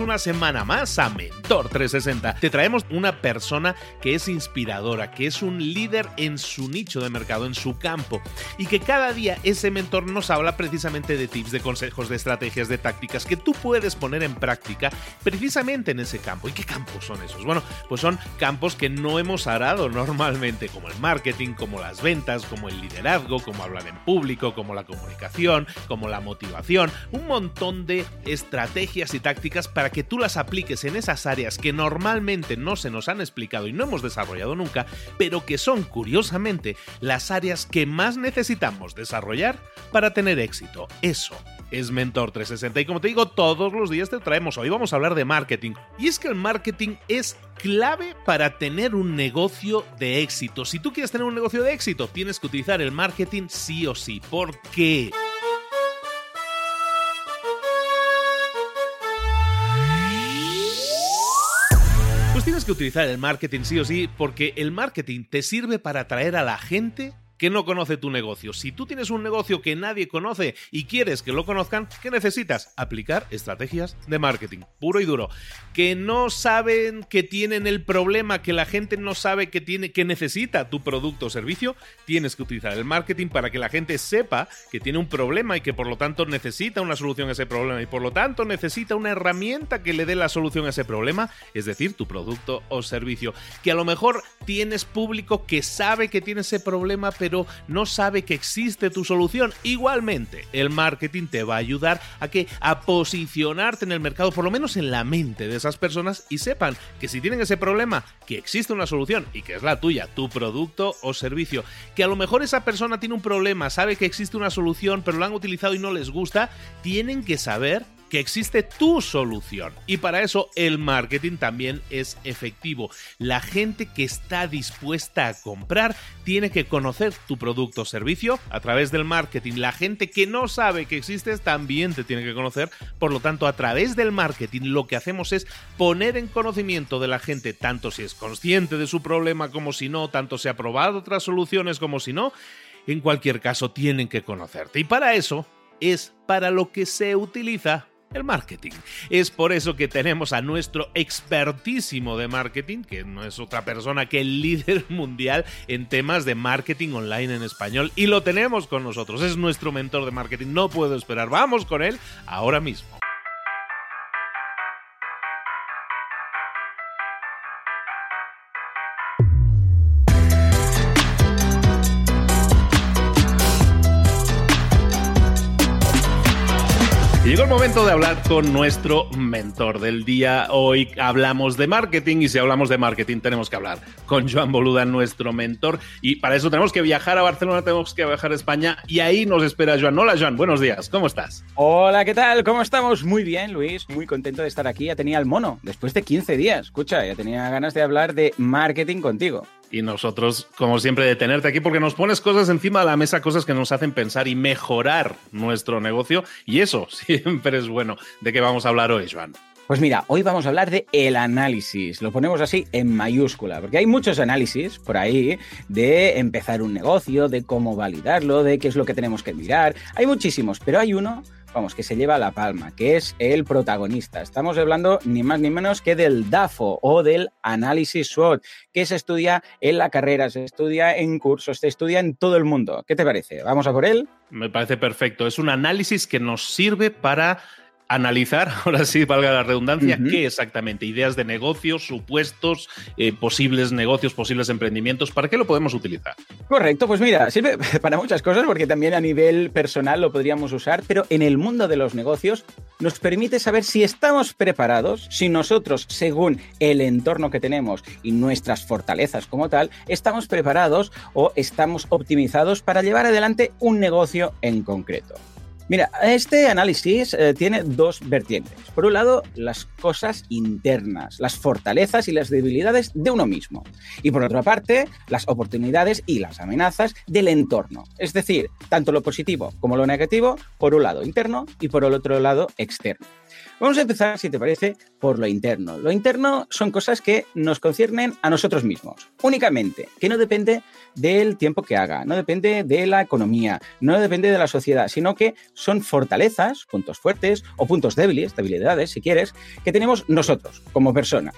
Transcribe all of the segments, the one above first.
Una semana más a Mentor 360. Te traemos una persona que es inspiradora, que es un líder en su nicho de mercado, en su campo, y que cada día ese mentor nos habla precisamente de tips, de consejos, de estrategias, de tácticas que tú puedes poner en práctica precisamente en ese campo. ¿Y qué campos son esos? Bueno, pues son campos que no hemos arado normalmente, como el marketing, como las ventas, como el liderazgo, como hablar en público, como la comunicación, como la motivación, un montón de estrategias y tácticas para que tú las apliques en esas áreas que normalmente no se nos han explicado y no hemos desarrollado nunca, pero que son curiosamente las áreas que más necesitamos desarrollar para tener éxito. Eso es Mentor 360 y como te digo, todos los días te traemos. Hoy vamos a hablar de marketing. Y es que el marketing es clave para tener un negocio de éxito. Si tú quieres tener un negocio de éxito, tienes que utilizar el marketing sí o sí. ¿Por qué? Que utilizar el marketing sí o sí porque el marketing te sirve para atraer a la gente que no conoce tu negocio. Si tú tienes un negocio que nadie conoce y quieres que lo conozcan, ¿qué necesitas? Aplicar estrategias de marketing, puro y duro. Que no saben que tienen el problema, que la gente no sabe que tiene que necesita tu producto o servicio, tienes que utilizar el marketing para que la gente sepa que tiene un problema y que por lo tanto necesita una solución a ese problema y por lo tanto necesita una herramienta que le dé la solución a ese problema, es decir, tu producto o servicio. Que a lo mejor tienes público que sabe que tiene ese problema, pero no sabe que existe tu solución. Igualmente, el marketing te va a ayudar a que a posicionarte en el mercado, por lo menos en la mente de esas personas y sepan que si tienen ese problema, que existe una solución y que es la tuya, tu producto o servicio. Que a lo mejor esa persona tiene un problema, sabe que existe una solución, pero lo han utilizado y no les gusta, tienen que saber que existe tu solución. Y para eso el marketing también es efectivo. La gente que está dispuesta a comprar tiene que conocer tu producto o servicio a través del marketing. La gente que no sabe que existes también te tiene que conocer. Por lo tanto, a través del marketing lo que hacemos es poner en conocimiento de la gente, tanto si es consciente de su problema como si no, tanto si ha probado otras soluciones como si no. En cualquier caso, tienen que conocerte. Y para eso es para lo que se utiliza el marketing. Es por eso que tenemos a nuestro expertísimo de marketing, que no es otra persona que el líder mundial en temas de marketing online en español, y lo tenemos con nosotros, es nuestro mentor de marketing, no puedo esperar, vamos con él ahora mismo. Llegó el momento de hablar con nuestro mentor del día. Hoy hablamos de marketing y si hablamos de marketing tenemos que hablar con Joan Boluda, nuestro mentor. Y para eso tenemos que viajar a Barcelona, tenemos que viajar a España y ahí nos espera Joan. Hola Joan, buenos días, ¿cómo estás? Hola, ¿qué tal? ¿Cómo estamos? Muy bien, Luis. Muy contento de estar aquí. Ya tenía el mono después de 15 días. Escucha, ya tenía ganas de hablar de marketing contigo y nosotros, como siempre, de tenerte aquí porque nos pones cosas encima de la mesa, cosas que nos hacen pensar y mejorar nuestro negocio. Y eso siempre es bueno. ¿De qué vamos a hablar hoy, Joan? Pues mira, hoy vamos a hablar de el análisis. Lo ponemos así en mayúscula, porque hay muchos análisis por ahí de empezar un negocio, de cómo validarlo, de qué es lo que tenemos que mirar. Hay muchísimos, pero hay uno vamos, que se lleva la palma, que es el protagonista. Estamos hablando ni más ni menos que del DAFO o del análisis SWOT, que se estudia en la carrera, se estudia en cursos, se estudia en todo el mundo. ¿Qué te parece? ¿Vamos a por él? Me parece perfecto. Es un análisis que nos sirve para analizar, ahora sí, valga la redundancia, qué exactamente, ideas de negocios, supuestos, eh, posibles negocios, posibles emprendimientos, ¿para qué lo podemos utilizar? Correcto, pues mira, sirve para muchas cosas porque también a nivel personal lo podríamos usar, pero en el mundo de los negocios nos permite saber si estamos preparados, si nosotros, según el entorno que tenemos y nuestras fortalezas como tal, estamos preparados o estamos optimizados para llevar adelante un negocio en concreto. Mira, este análisis eh, tiene dos vertientes. Por un lado, las cosas internas, las fortalezas y las debilidades de uno mismo. Y por otra parte, las oportunidades y las amenazas del entorno. Es decir, tanto lo positivo como lo negativo, por un lado interno y por el otro lado externo. Vamos a empezar, si te parece, por lo interno. Lo interno son cosas que nos conciernen a nosotros mismos, únicamente, que no depende del tiempo que haga, no depende de la economía, no depende de la sociedad, sino que son fortalezas, puntos fuertes o puntos débiles, debilidades, si quieres, que tenemos nosotros como persona.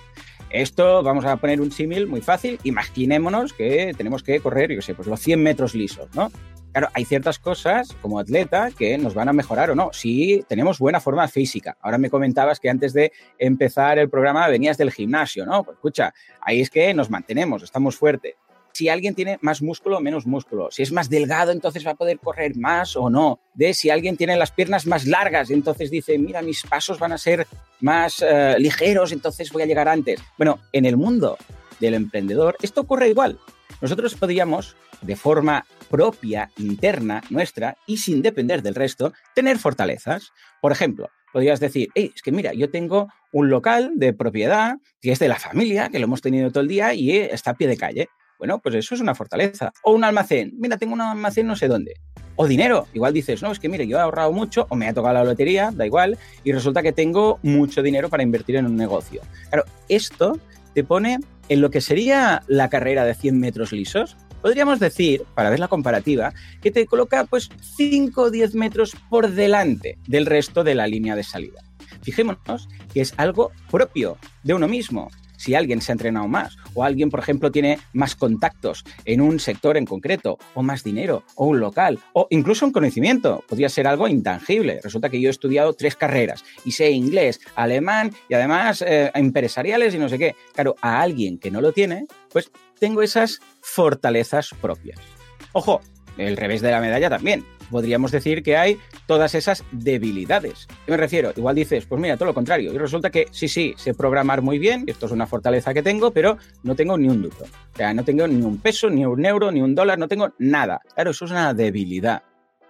Esto, vamos a poner un símil muy fácil, imaginémonos que tenemos que correr, yo sé, pues los 100 metros lisos, ¿no? Claro, hay ciertas cosas como atleta que nos van a mejorar o no, si tenemos buena forma física. Ahora me comentabas que antes de empezar el programa venías del gimnasio, ¿no? Pues escucha, ahí es que nos mantenemos, estamos fuertes si alguien tiene más músculo o menos músculo. Si es más delgado, entonces va a poder correr más o no. De si alguien tiene las piernas más largas, entonces dice, mira, mis pasos van a ser más eh, ligeros, entonces voy a llegar antes. Bueno, en el mundo del emprendedor esto ocurre igual. Nosotros podríamos, de forma propia, interna, nuestra, y sin depender del resto, tener fortalezas. Por ejemplo, podrías decir, es que mira, yo tengo un local de propiedad que es de la familia, que lo hemos tenido todo el día y está a pie de calle. Bueno, pues eso es una fortaleza. O un almacén. Mira, tengo un almacén no sé dónde. O dinero. Igual dices, no, es que mire, yo he ahorrado mucho o me ha tocado la lotería, da igual, y resulta que tengo mucho dinero para invertir en un negocio. Claro, esto te pone en lo que sería la carrera de 100 metros lisos. Podríamos decir, para ver la comparativa, que te coloca pues 5 o 10 metros por delante del resto de la línea de salida. Fijémonos que es algo propio de uno mismo si alguien se ha entrenado más o alguien, por ejemplo, tiene más contactos en un sector en concreto o más dinero o un local o incluso un conocimiento. Podría ser algo intangible. Resulta que yo he estudiado tres carreras y sé inglés, alemán y además eh, empresariales y no sé qué. Claro, a alguien que no lo tiene, pues tengo esas fortalezas propias. Ojo, el revés de la medalla también podríamos decir que hay todas esas debilidades. ¿Qué me refiero? Igual dices, pues mira, todo lo contrario. Y resulta que sí, sí, sé programar muy bien, esto es una fortaleza que tengo, pero no tengo ni un duro. O sea, no tengo ni un peso, ni un euro, ni un dólar, no tengo nada. Claro, eso es una debilidad.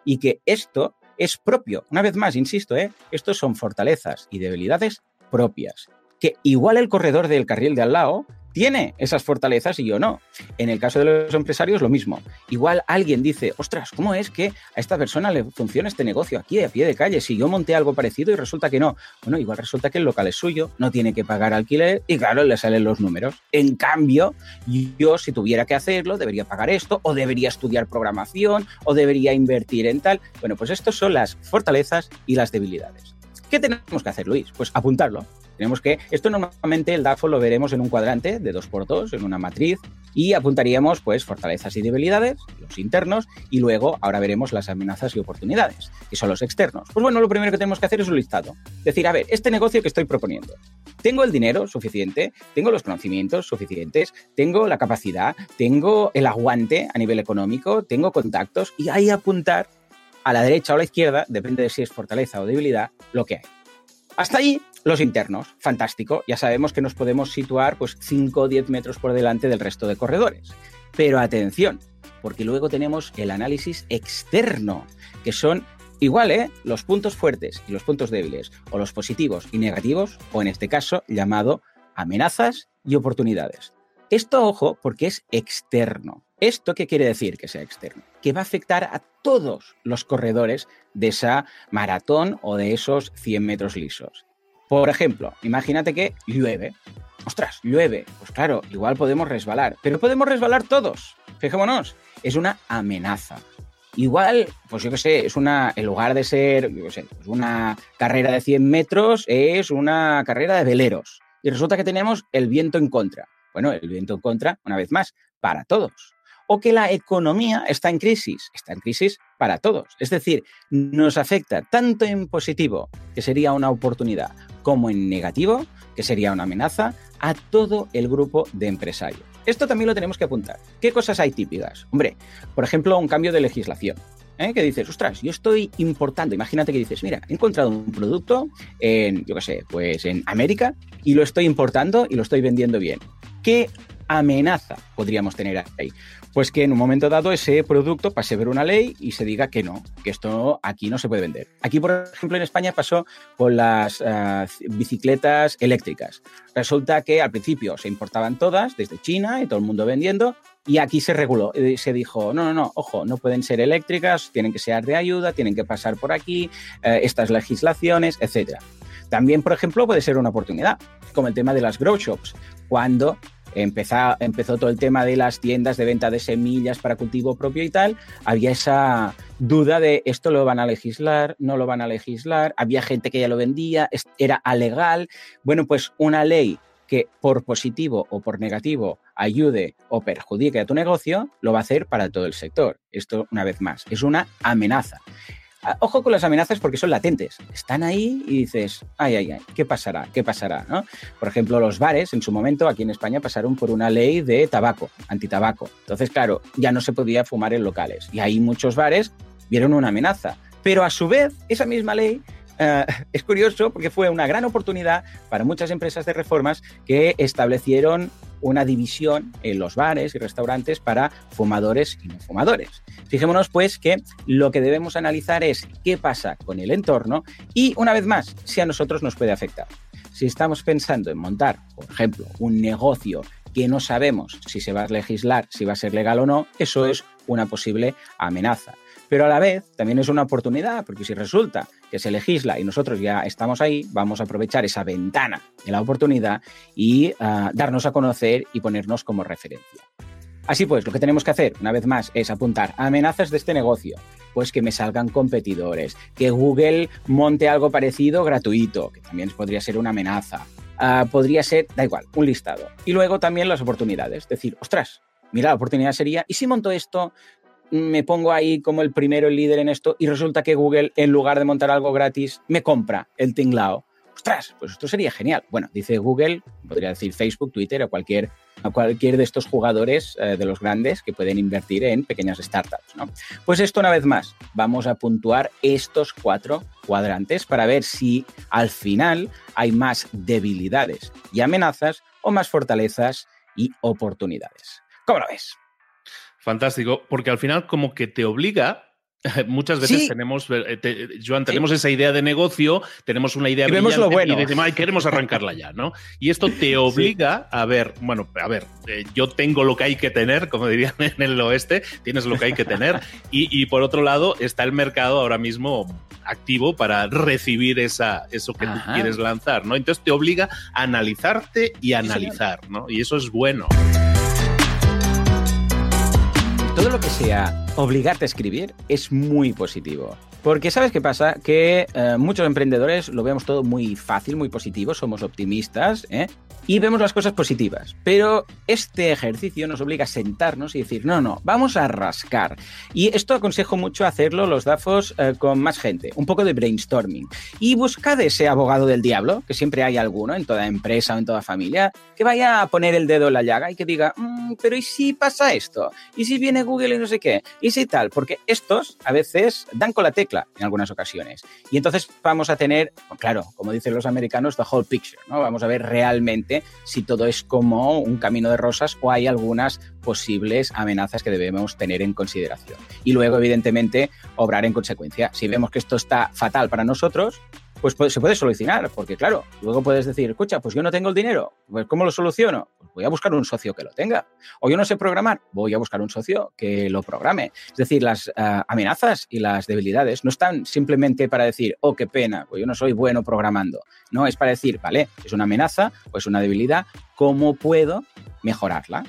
Y que esto es propio. Una vez más, insisto, ¿eh? estos son fortalezas y debilidades propias. Que igual el corredor del carril de al lado tiene esas fortalezas y yo no. En el caso de los empresarios, lo mismo. Igual alguien dice, ostras, ¿cómo es que a esta persona le funciona este negocio aquí a pie de calle? Si yo monté algo parecido y resulta que no. Bueno, igual resulta que el local es suyo, no tiene que pagar alquiler y claro, le salen los números. En cambio, yo si tuviera que hacerlo, debería pagar esto, o debería estudiar programación, o debería invertir en tal. Bueno, pues estas son las fortalezas y las debilidades. ¿Qué tenemos que hacer, Luis? Pues apuntarlo. Tenemos que, esto normalmente el DAFO lo veremos en un cuadrante de 2x2, en una matriz, y apuntaríamos pues fortalezas y debilidades, los internos, y luego ahora veremos las amenazas y oportunidades, que son los externos. Pues bueno, lo primero que tenemos que hacer es un listado. Decir, a ver, este negocio que estoy proponiendo, ¿tengo el dinero suficiente? ¿Tengo los conocimientos suficientes? ¿Tengo la capacidad? ¿Tengo el aguante a nivel económico? ¿Tengo contactos? Y ahí apuntar a la derecha o a la izquierda, depende de si es fortaleza o debilidad, lo que hay. Hasta ahí los internos, fantástico. Ya sabemos que nos podemos situar pues 5 o 10 metros por delante del resto de corredores. Pero atención, porque luego tenemos el análisis externo, que son igual, ¿eh? Los puntos fuertes y los puntos débiles, o los positivos y negativos, o en este caso llamado amenazas y oportunidades. Esto, ojo, porque es externo. ¿Esto qué quiere decir que sea externo? Que va a afectar a todos los corredores de esa maratón o de esos 100 metros lisos. Por ejemplo, imagínate que llueve. Ostras, llueve. Pues claro, igual podemos resbalar, pero podemos resbalar todos. Fijémonos, es una amenaza. Igual, pues yo qué sé, es una, en lugar de ser, yo qué sé, pues una carrera de 100 metros, es una carrera de veleros. Y resulta que tenemos el viento en contra. Bueno, el viento en contra, una vez más, para todos o que la economía está en crisis. Está en crisis para todos. Es decir, nos afecta tanto en positivo, que sería una oportunidad, como en negativo, que sería una amenaza, a todo el grupo de empresarios. Esto también lo tenemos que apuntar. ¿Qué cosas hay típicas? Hombre, por ejemplo, un cambio de legislación. ¿eh? Que dices, ostras, yo estoy importando. Imagínate que dices, mira, he encontrado un producto en, yo qué sé, pues en América y lo estoy importando y lo estoy vendiendo bien. ¿Qué amenaza podríamos tener ahí? pues que en un momento dado ese producto pase ver una ley y se diga que no, que esto aquí no se puede vender. Aquí, por ejemplo, en España pasó con las uh, bicicletas eléctricas. Resulta que al principio se importaban todas desde China y todo el mundo vendiendo. Y aquí se reguló, se dijo, no, no, no, ojo, no pueden ser eléctricas, tienen que ser de ayuda, tienen que pasar por aquí, eh, estas legislaciones, etc. También, por ejemplo, puede ser una oportunidad, como el tema de las grow shops, cuando empezó, todo el tema de las tiendas de venta de semillas para cultivo propio y tal, había esa duda de esto lo van a legislar, no lo van a legislar, había gente que ya lo vendía, era alegal. Bueno, pues una ley que por positivo o por negativo ayude o perjudique a tu negocio, lo va a hacer para todo el sector. Esto, una vez más, es una amenaza. Ah, ojo con las amenazas porque son latentes. Están ahí y dices, ay, ay, ay, ¿qué pasará? ¿Qué pasará? ¿no? Por ejemplo, los bares en su momento aquí en España pasaron por una ley de tabaco, antitabaco. Entonces, claro, ya no se podía fumar en locales. Y ahí muchos bares vieron una amenaza. Pero a su vez, esa misma ley Uh, es curioso porque fue una gran oportunidad para muchas empresas de reformas que establecieron una división en los bares y restaurantes para fumadores y no fumadores. Fijémonos pues que lo que debemos analizar es qué pasa con el entorno y una vez más, si a nosotros nos puede afectar. Si estamos pensando en montar, por ejemplo, un negocio que no sabemos si se va a legislar, si va a ser legal o no, eso es una posible amenaza. Pero a la vez también es una oportunidad, porque si resulta que se legisla y nosotros ya estamos ahí, vamos a aprovechar esa ventana de la oportunidad y uh, darnos a conocer y ponernos como referencia. Así pues, lo que tenemos que hacer, una vez más, es apuntar a amenazas de este negocio, pues que me salgan competidores, que Google monte algo parecido gratuito, que también podría ser una amenaza, uh, podría ser, da igual, un listado. Y luego también las oportunidades, decir, ostras, mira, la oportunidad sería, ¿y si monto esto? Me pongo ahí como el primero, el líder en esto, y resulta que Google, en lugar de montar algo gratis, me compra el tinglao. ¡Ostras! Pues esto sería genial. Bueno, dice Google, podría decir Facebook, Twitter o cualquier, cualquier de estos jugadores eh, de los grandes que pueden invertir en pequeñas startups. ¿no? Pues esto una vez más, vamos a puntuar estos cuatro cuadrantes para ver si al final hay más debilidades y amenazas o más fortalezas y oportunidades. ¿Cómo lo ves? Fantástico, porque al final como que te obliga Muchas veces sí. tenemos, eh, te, Joan, tenemos sí. esa idea de negocio, tenemos una idea y vemos lo bueno. y decimos, ay, queremos arrancarla ya, ¿no? Y esto te obliga sí. a ver, bueno, a ver, eh, yo tengo lo que hay que tener, como dirían en el oeste, tienes lo que hay que tener, y, y, por otro lado está el mercado ahora mismo activo para recibir esa, eso que Ajá. tú quieres lanzar, ¿no? Entonces te obliga a analizarte y analizar, ¿no? Y eso es bueno todo lo que sea obligarte a escribir es muy positivo. Porque ¿sabes qué pasa? Que eh, muchos emprendedores lo vemos todo muy fácil, muy positivo, somos optimistas ¿eh? Y vemos las cosas positivas. Pero este ejercicio nos obliga a sentarnos y decir, no, no, vamos a rascar. Y esto aconsejo mucho hacerlo los DAFOS eh, con más gente, un poco de brainstorming. Y buscad ese abogado del diablo, que siempre hay alguno en toda empresa o en toda familia, que vaya a poner el dedo en la llaga y que diga, mm, pero ¿y si pasa esto? ¿Y si viene Google y no sé qué? ¿Y si tal? Porque estos a veces dan con la tecla en algunas ocasiones. Y entonces vamos a tener, claro, como dicen los americanos, the whole picture, ¿no? Vamos a ver realmente si todo es como un camino de rosas o hay algunas posibles amenazas que debemos tener en consideración. Y luego, evidentemente, obrar en consecuencia. Si vemos que esto está fatal para nosotros, pues se puede solucionar, porque claro, luego puedes decir, escucha, pues yo no tengo el dinero, pues ¿cómo lo soluciono? Pues voy a buscar un socio que lo tenga. O yo no sé programar, voy a buscar un socio que lo programe. Es decir, las uh, amenazas y las debilidades no están simplemente para decir, oh, qué pena, pues yo no soy bueno programando. No, es para decir, vale, es una amenaza o es una debilidad, ¿cómo puedo mejorarla?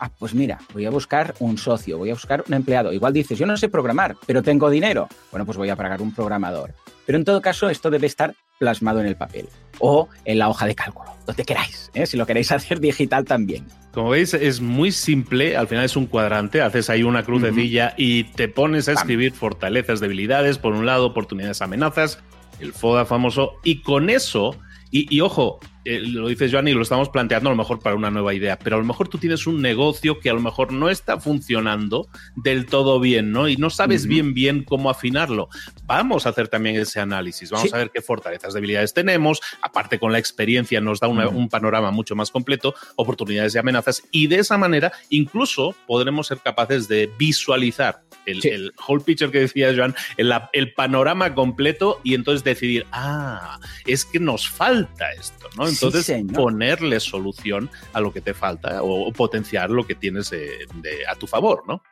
Ah, pues mira, voy a buscar un socio, voy a buscar un empleado. Igual dices, yo no sé programar, pero tengo dinero. Bueno, pues voy a pagar un programador. Pero en todo caso, esto debe estar plasmado en el papel o en la hoja de cálculo, donde queráis, ¿eh? si lo queréis hacer digital también. Como veis, es muy simple, al final es un cuadrante, haces ahí una crucecilla y te pones a escribir fortalezas, debilidades, por un lado, oportunidades, amenazas, el FODA famoso, y con eso, y, y ojo, eh, lo dices Joan y lo estamos planteando a lo mejor para una nueva idea, pero a lo mejor tú tienes un negocio que a lo mejor no está funcionando del todo bien, ¿no? Y no sabes bien bien cómo afinarlo. Vamos a hacer también ese análisis, vamos a ver qué fortalezas, debilidades tenemos, aparte con la experiencia nos da un panorama mucho más completo, oportunidades y amenazas, y de esa manera incluso podremos ser capaces de visualizar el, whole picture que decía Joan, el, el panorama completo y entonces decidir, ah, es que nos falta esto, ¿no? Entonces, ponerle solución a lo que te falta o, potenciar lo que tienes a tu favor, ¿no?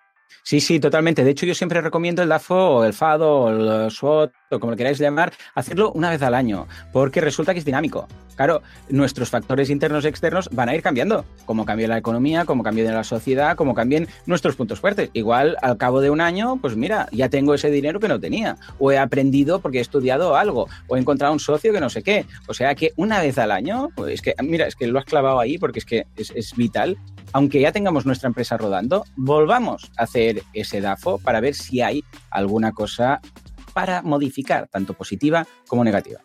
Sí, sí, totalmente. De hecho, yo siempre recomiendo el DAFO o el FADO o el SWOT o como lo queráis llamar, hacerlo una vez al año, porque resulta que es dinámico. Claro, nuestros factores internos y externos van a ir cambiando, como cambie la economía, como cambie la sociedad, como cambien nuestros puntos fuertes. Igual al cabo de un año, pues mira, ya tengo ese dinero que no tenía, o he aprendido porque he estudiado algo, o he encontrado un socio que no sé qué. O sea que una vez al año, pues es que, mira, es que lo has clavado ahí porque es que es vital aunque ya tengamos nuestra empresa rodando, volvamos a hacer ese DAFO para ver si hay alguna cosa para modificar, tanto positiva como negativa.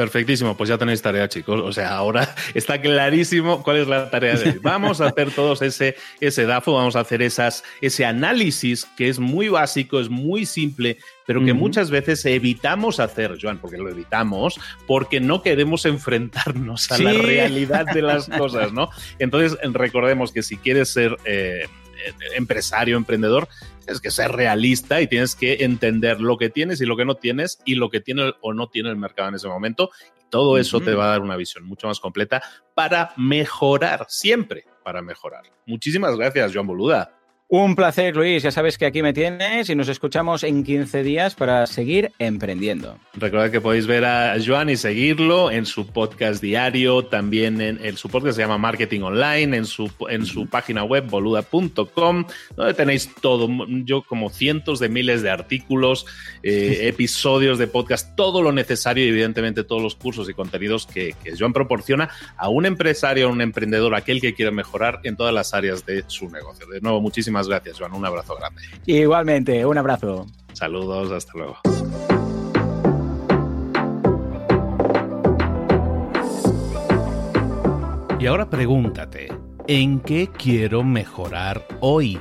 Perfectísimo, pues ya tenéis tarea, chicos. O sea, ahora está clarísimo cuál es la tarea de hoy. Vamos a hacer todos ese, ese DAFO, vamos a hacer esas, ese análisis que es muy básico, es muy simple, pero que muchas veces evitamos hacer, Joan, porque lo evitamos, porque no queremos enfrentarnos a la realidad de las cosas, ¿no? Entonces, recordemos que si quieres ser eh, empresario, emprendedor, es que ser realista y tienes que entender lo que tienes y lo que no tienes y lo que tiene o no tiene el mercado en ese momento. Y todo eso te va a dar una visión mucho más completa para mejorar, siempre para mejorar. Muchísimas gracias, Joan Boluda. Un placer, Luis. Ya sabes que aquí me tienes y nos escuchamos en 15 días para seguir emprendiendo. Recordad que podéis ver a Joan y seguirlo en su podcast diario, también en, su podcast se llama Marketing Online, en su, en su página web boluda.com, donde tenéis todo, yo como cientos de miles de artículos, eh, episodios de podcast, todo lo necesario y evidentemente todos los cursos y contenidos que, que Joan proporciona a un empresario, a un emprendedor, aquel que quiere mejorar en todas las áreas de su negocio. De nuevo, muchísimas gracias, Juan. Un abrazo grande. Igualmente, un abrazo. Saludos, hasta luego. Y ahora pregúntate, ¿en qué quiero mejorar hoy?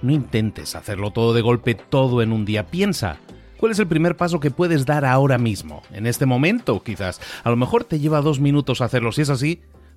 No intentes hacerlo todo de golpe, todo en un día. Piensa, ¿cuál es el primer paso que puedes dar ahora mismo? En este momento, quizás. A lo mejor te lleva dos minutos hacerlo. Si es así,